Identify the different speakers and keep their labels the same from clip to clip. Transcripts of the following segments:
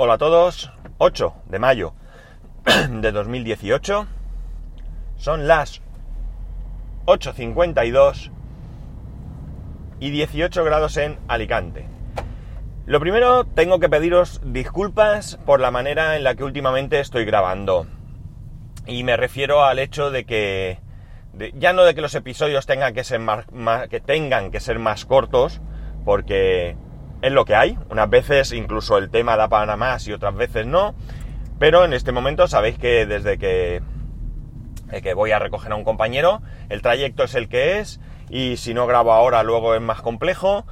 Speaker 1: Hola a todos, 8 de mayo de 2018. Son las 8.52 y 18 grados en Alicante. Lo primero, tengo que pediros disculpas por la manera en la que últimamente estoy grabando. Y me refiero al hecho de que, ya no de que los episodios tengan que ser más, que tengan que ser más cortos, porque es lo que hay. Unas veces incluso el tema da para más y otras veces no. Pero en este momento sabéis que desde que, eh, que voy a recoger a un compañero, el trayecto es el que es. Y si no grabo ahora, luego es más complejo.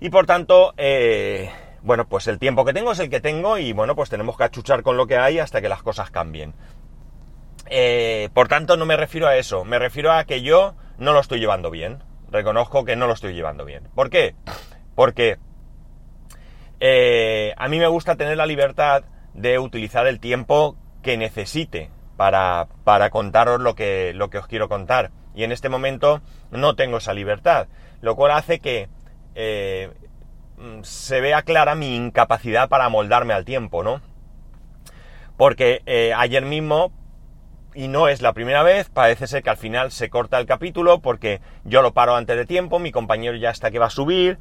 Speaker 1: Y por tanto, eh, bueno, pues el tiempo que tengo es el que tengo. Y bueno, pues tenemos que achuchar con lo que hay hasta que las cosas cambien. Eh, por tanto, no me refiero a eso. Me refiero a que yo no lo estoy llevando bien. Reconozco que no lo estoy llevando bien. ¿Por qué? Porque eh, a mí me gusta tener la libertad de utilizar el tiempo que necesite para, contaros lo que, lo que os quiero contar. Y en este momento no tengo esa libertad, lo cual hace que eh, se vea clara mi incapacidad para moldarme al tiempo, ¿no? Porque eh, ayer mismo, y no es la primera vez, parece ser que al final se corta el capítulo porque yo lo paro antes de tiempo, mi compañero ya está que va a subir,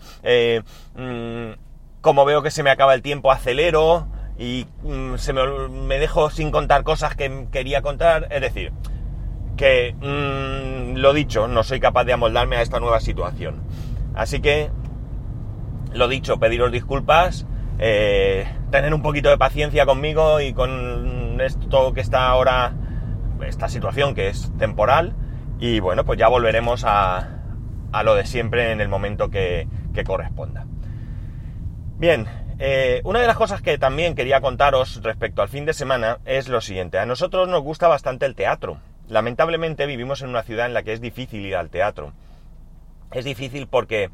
Speaker 1: mm, como veo que se me acaba el tiempo, acelero y mm, se me, dejo sin contar cosas que quería contar. Es decir, que mm, lo dicho, no soy capaz de amoldarme a esta nueva situación. Así que, lo dicho, pediros disculpas, eh, tener un poquito de paciencia conmigo y con esto que está ahora, esta situación que es temporal. Y bueno, pues ya volveremos a, a lo de siempre en el momento que corresponda. Bien, eh, una de las cosas que también quería contaros respecto al fin de semana es lo siguiente. A nosotros nos gusta bastante el teatro. Lamentablemente vivimos en una ciudad en la que es difícil ir al teatro. Es difícil porque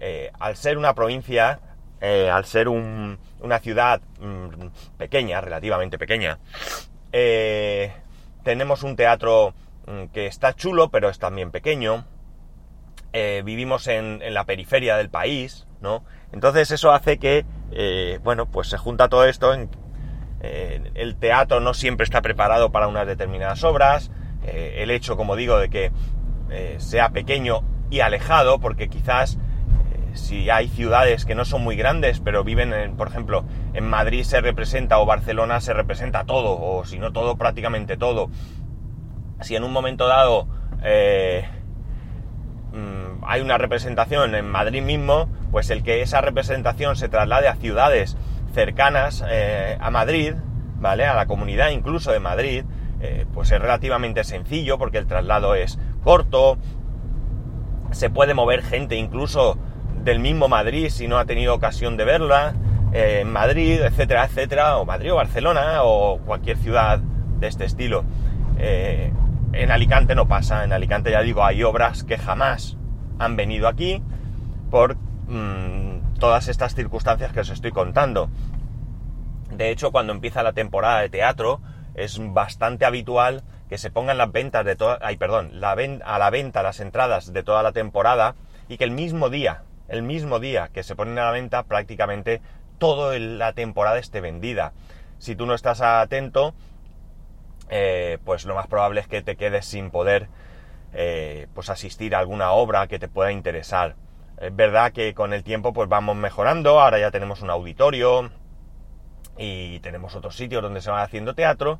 Speaker 1: eh, al ser una provincia, eh, al ser una ciudad mm, pequeña, relativamente pequeña, tenemos un teatro mm, que está chulo, pero es también pequeño. Vivimos en, la periferia del país, ¿no? Entonces eso hace que, eh, bueno, pues se junta todo esto en, el teatro no siempre está preparado para unas determinadas obras, eh, el hecho, como digo, de que eh, sea pequeño y alejado, porque quizás si hay ciudades que no son muy grandes, pero viven, en, por ejemplo, en Madrid se representa o Barcelona se representa todo, o si no todo, prácticamente todo. Si en un momento dado hay una representación en Madrid mismo, pues el que esa representación se traslade a ciudades cercanas eh, a Madrid, ¿vale? A la comunidad incluso de Madrid, eh, pues es relativamente sencillo porque el traslado es corto, se puede mover gente incluso del mismo Madrid si no ha tenido ocasión de verla, eh, en Madrid, etcétera, etcétera, o Madrid o Barcelona o cualquier ciudad de este estilo. en Alicante no pasa, en Alicante ya digo, hay obras que jamás han venido aquí por Mm, todas estas circunstancias que os estoy contando. De hecho, cuando empieza la temporada de teatro, es bastante habitual que se pongan las ventas de toda, ay, perdón, la a la venta las entradas de toda la temporada y que el mismo día, el mismo día que se ponen a la venta, prácticamente toda la temporada esté vendida. Si tú no estás atento, eh, pues lo más probable es que te quedes sin poder eh, pues asistir a alguna obra que te pueda interesar. Es verdad que con el tiempo pues vamos mejorando, ahora ya tenemos un auditorio y tenemos otros sitios donde se va haciendo teatro,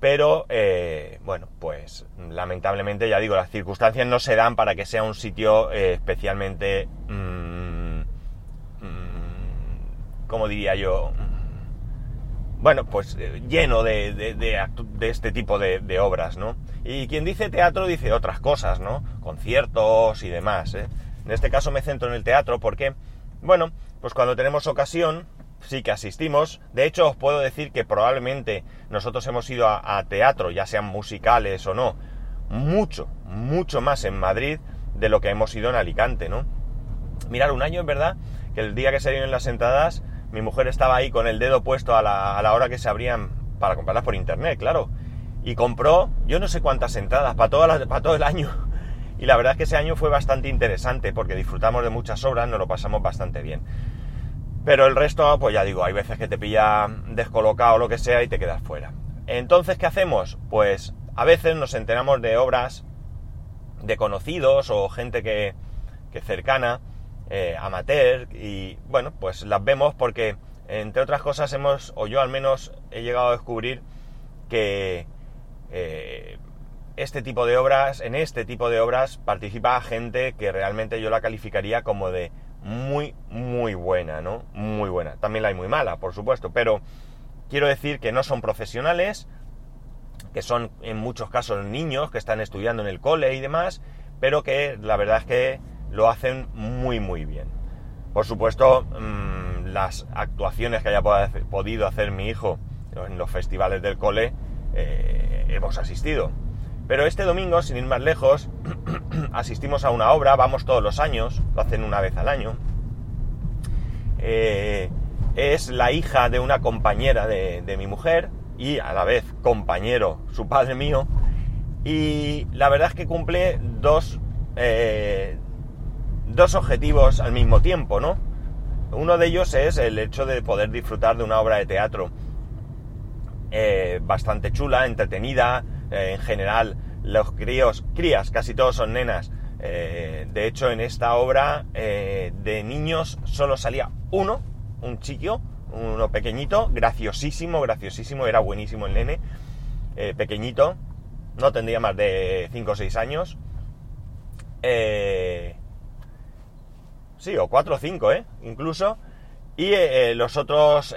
Speaker 1: pero eh, bueno, pues lamentablemente ya digo, las circunstancias no se dan para que sea un sitio eh, especialmente, mm, mm, como diría yo? Bueno, pues lleno de, de, este tipo de, obras, ¿no? Y quien dice teatro dice otras cosas, ¿no? Conciertos y demás, ¿eh? En este caso me centro en el teatro porque, bueno, pues cuando tenemos ocasión, sí que asistimos. De hecho, os puedo decir que probablemente nosotros hemos ido a, teatro, ya sean musicales o no, mucho, mucho más en Madrid de lo que hemos ido en Alicante, ¿no? Mirar, un año en verdad, que el día que salieron las entradas, mi mujer estaba ahí con el dedo puesto a la, a la hora que se abrían para comprarlas por internet, claro. Y compró, yo no sé cuántas entradas, para, toda para todo el año. Y la verdad es que ese año fue bastante interesante porque disfrutamos de muchas obras, nos lo pasamos bastante bien. Pero el resto, pues ya digo, hay veces que te pilla descolocado o lo que sea y te quedas fuera. Entonces, ¿qué hacemos? Pues a veces nos enteramos de obras de conocidos o gente que, que cercana, eh, amateur, y bueno, pues las vemos porque, entre otras cosas, hemos, o yo al menos he llegado a descubrir que eh, este tipo de obras, en este tipo de obras participa gente que realmente yo la calificaría como de muy, muy buena, ¿no? Muy buena. También la hay muy mala, por supuesto, pero quiero decir que no son profesionales, que son en muchos casos niños que están estudiando en el cole y demás, pero que la verdad es que lo hacen muy, muy bien. Por supuesto, mmm, las actuaciones que haya podido hacer mi hijo en los festivales del cole, eh, hemos asistido. Pero este domingo, sin ir más lejos, asistimos a una obra, vamos todos los años, lo hacen una vez al año. Eh, es la hija de una compañera de, mi mujer y a la vez compañero, su padre mío. Y la verdad es que cumple dos, eh, dos objetivos al mismo tiempo, ¿no? Uno de ellos es el hecho de poder disfrutar de una obra de teatro eh, bastante chula, entretenida, eh, en general los críos, crías, casi todos son nenas. Eh, de hecho, en esta obra eh, de niños solo salía uno, un chiquio, uno pequeñito, graciosísimo, graciosísimo, era buenísimo el nene, eh, pequeñito, no tendría más de 5 o 6 años. sí, o 4 o 5, ¿eh? Incluso. Y los otros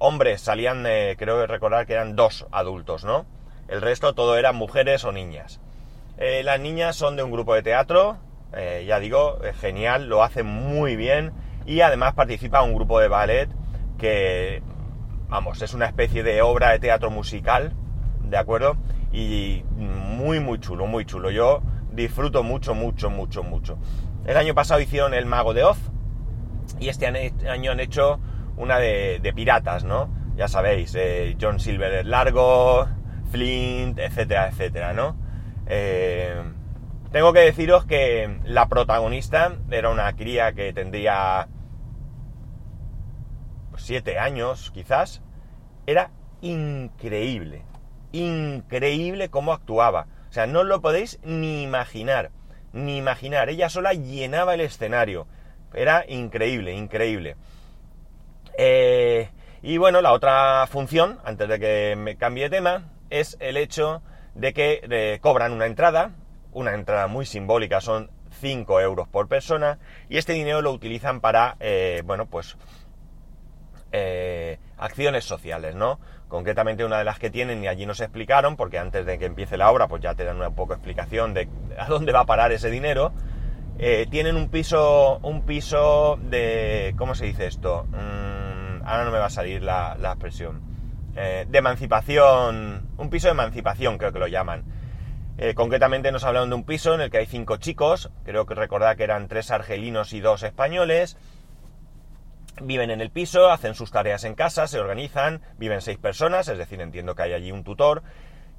Speaker 1: hombres salían, creo recordar que eran dos adultos, ¿no? El resto todo eran mujeres o niñas. Eh, las niñas son de un grupo de teatro, eh, ya digo, genial, lo hacen muy bien y además participa un grupo de ballet que, vamos, es una especie de obra de teatro musical, ¿de acuerdo? Y muy, muy chulo, muy chulo. Yo disfruto mucho, mucho, mucho, mucho. El año pasado hicieron El Mago de Oz y este año han hecho una de, de piratas, ¿no? Ya sabéis, eh, John Silver es largo, Flint, etcétera, etcétera, ¿no? Eh, tengo que deciros que la protagonista era una cría que tendría siete años, quizás. Era increíble, increíble cómo actuaba. O sea, no lo podéis ni imaginar, ni imaginar. Ella sola llenaba el escenario. Era increíble, increíble. Eh, y bueno, la otra función, antes de que me cambie de tema, es el hecho de que eh, cobran una entrada, una entrada muy simbólica, son 5 euros por persona, y este dinero lo utilizan para, eh, bueno, pues, acciones sociales, ¿no? Concretamente una de las que tienen, y allí nos explicaron, porque antes de que empiece la obra, pues ya te dan una poco explicación de a dónde va a parar ese dinero, eh, tienen un piso, un piso de, ¿cómo se dice esto? Mm, ahora no me va a salir la, la expresión eh, de emancipación, un piso de emancipación creo que lo llaman. Eh, concretamente nos hablaron de un piso en el que hay cinco chicos, creo que recordad que eran tres argelinos y dos españoles, viven en el piso, hacen sus tareas en casa, se organizan, viven seis personas, es decir, entiendo que hay allí un tutor,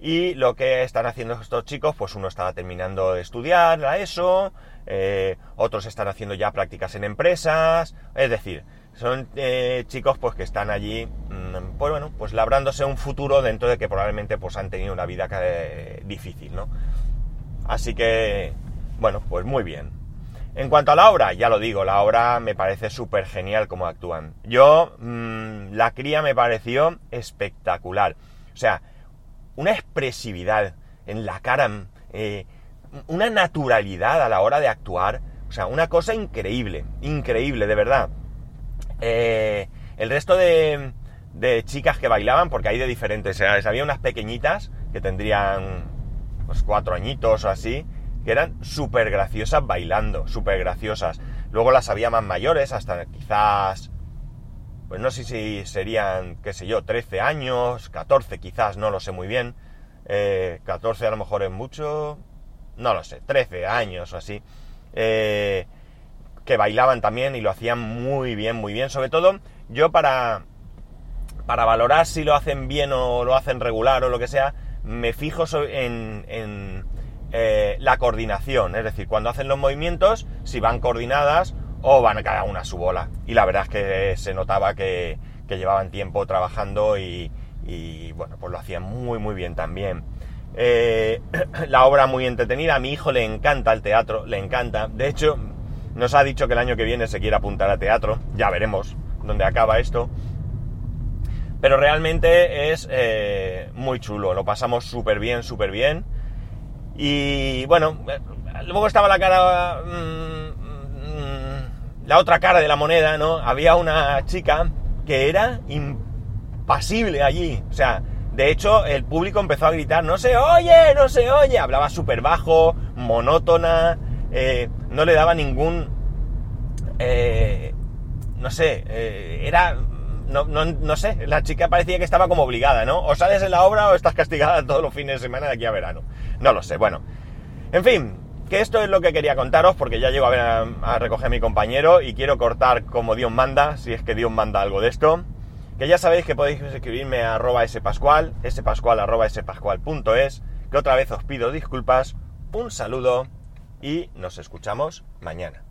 Speaker 1: y lo que están haciendo estos chicos, pues uno está terminando de estudiar la ESO, eh, otros están haciendo ya prácticas en empresas, es decir, son eh, chicos pues que están allí, mm, pues bueno, pues labrándose un futuro dentro de que probablemente pues han tenido una vida eh, difícil, ¿no? Así que, bueno, pues muy bien. En cuanto a la obra, ya lo digo, la obra me parece súper genial como actúan. Yo, mmm, la cría me pareció espectacular. O sea, una expresividad en la cara, eh, una naturalidad a la hora de actuar. O sea, una cosa increíble, increíble, de verdad. Eh, el resto de, de, chicas que bailaban, porque hay de diferentes edades, había unas pequeñitas que tendrían pues cuatro añitos o así, que eran súper graciosas bailando, súper graciosas. Luego las había más mayores, hasta quizás, pues no sé si serían, qué sé yo, 13 años, 14 quizás, no lo sé muy bien. Eh, 14 a lo mejor es mucho, no lo sé, 13 años o así. Eh, que bailaban también y lo hacían muy bien, muy bien. Sobre todo, yo para, para valorar si lo hacen bien o lo hacen regular o lo que sea, me fijo en, en eh, la coordinación. Es decir, cuando hacen los movimientos, si van coordinadas o van cada una a su bola. Y la verdad es que se notaba que, que llevaban tiempo trabajando y, y, bueno, pues lo hacían muy muy bien también. Eh, la obra muy entretenida, a mi hijo le encanta el teatro, le encanta. De hecho, nos ha dicho que el año que viene se quiere apuntar a teatro, ya veremos dónde acaba esto. Pero realmente es eh, muy chulo, lo pasamos súper bien, súper bien. Y bueno, eh, luego estaba la cara... Mm, la otra cara de la moneda, ¿no? Había una chica que era impasible allí. O sea, de hecho, el público empezó a gritar, no se oye, no se oye. Hablaba súper bajo, monótona, eh, no le daba ningún... Eh, no sé, eh, era... No, no, no, sé, la chica parecía que estaba como obligada, ¿no? O sales en la obra o estás castigada todos los fines de semana de aquí a verano. No lo sé, bueno. En fin, que esto es lo que quería contaros porque ya llego a, recoger a mi compañero y quiero cortar como Dios manda, si es que Dios manda algo de esto. Que ya sabéis que podéis escribirme a arroba spascual, spascual arroba spascual.es, que otra vez os pido disculpas, un saludo y nos escuchamos mañana.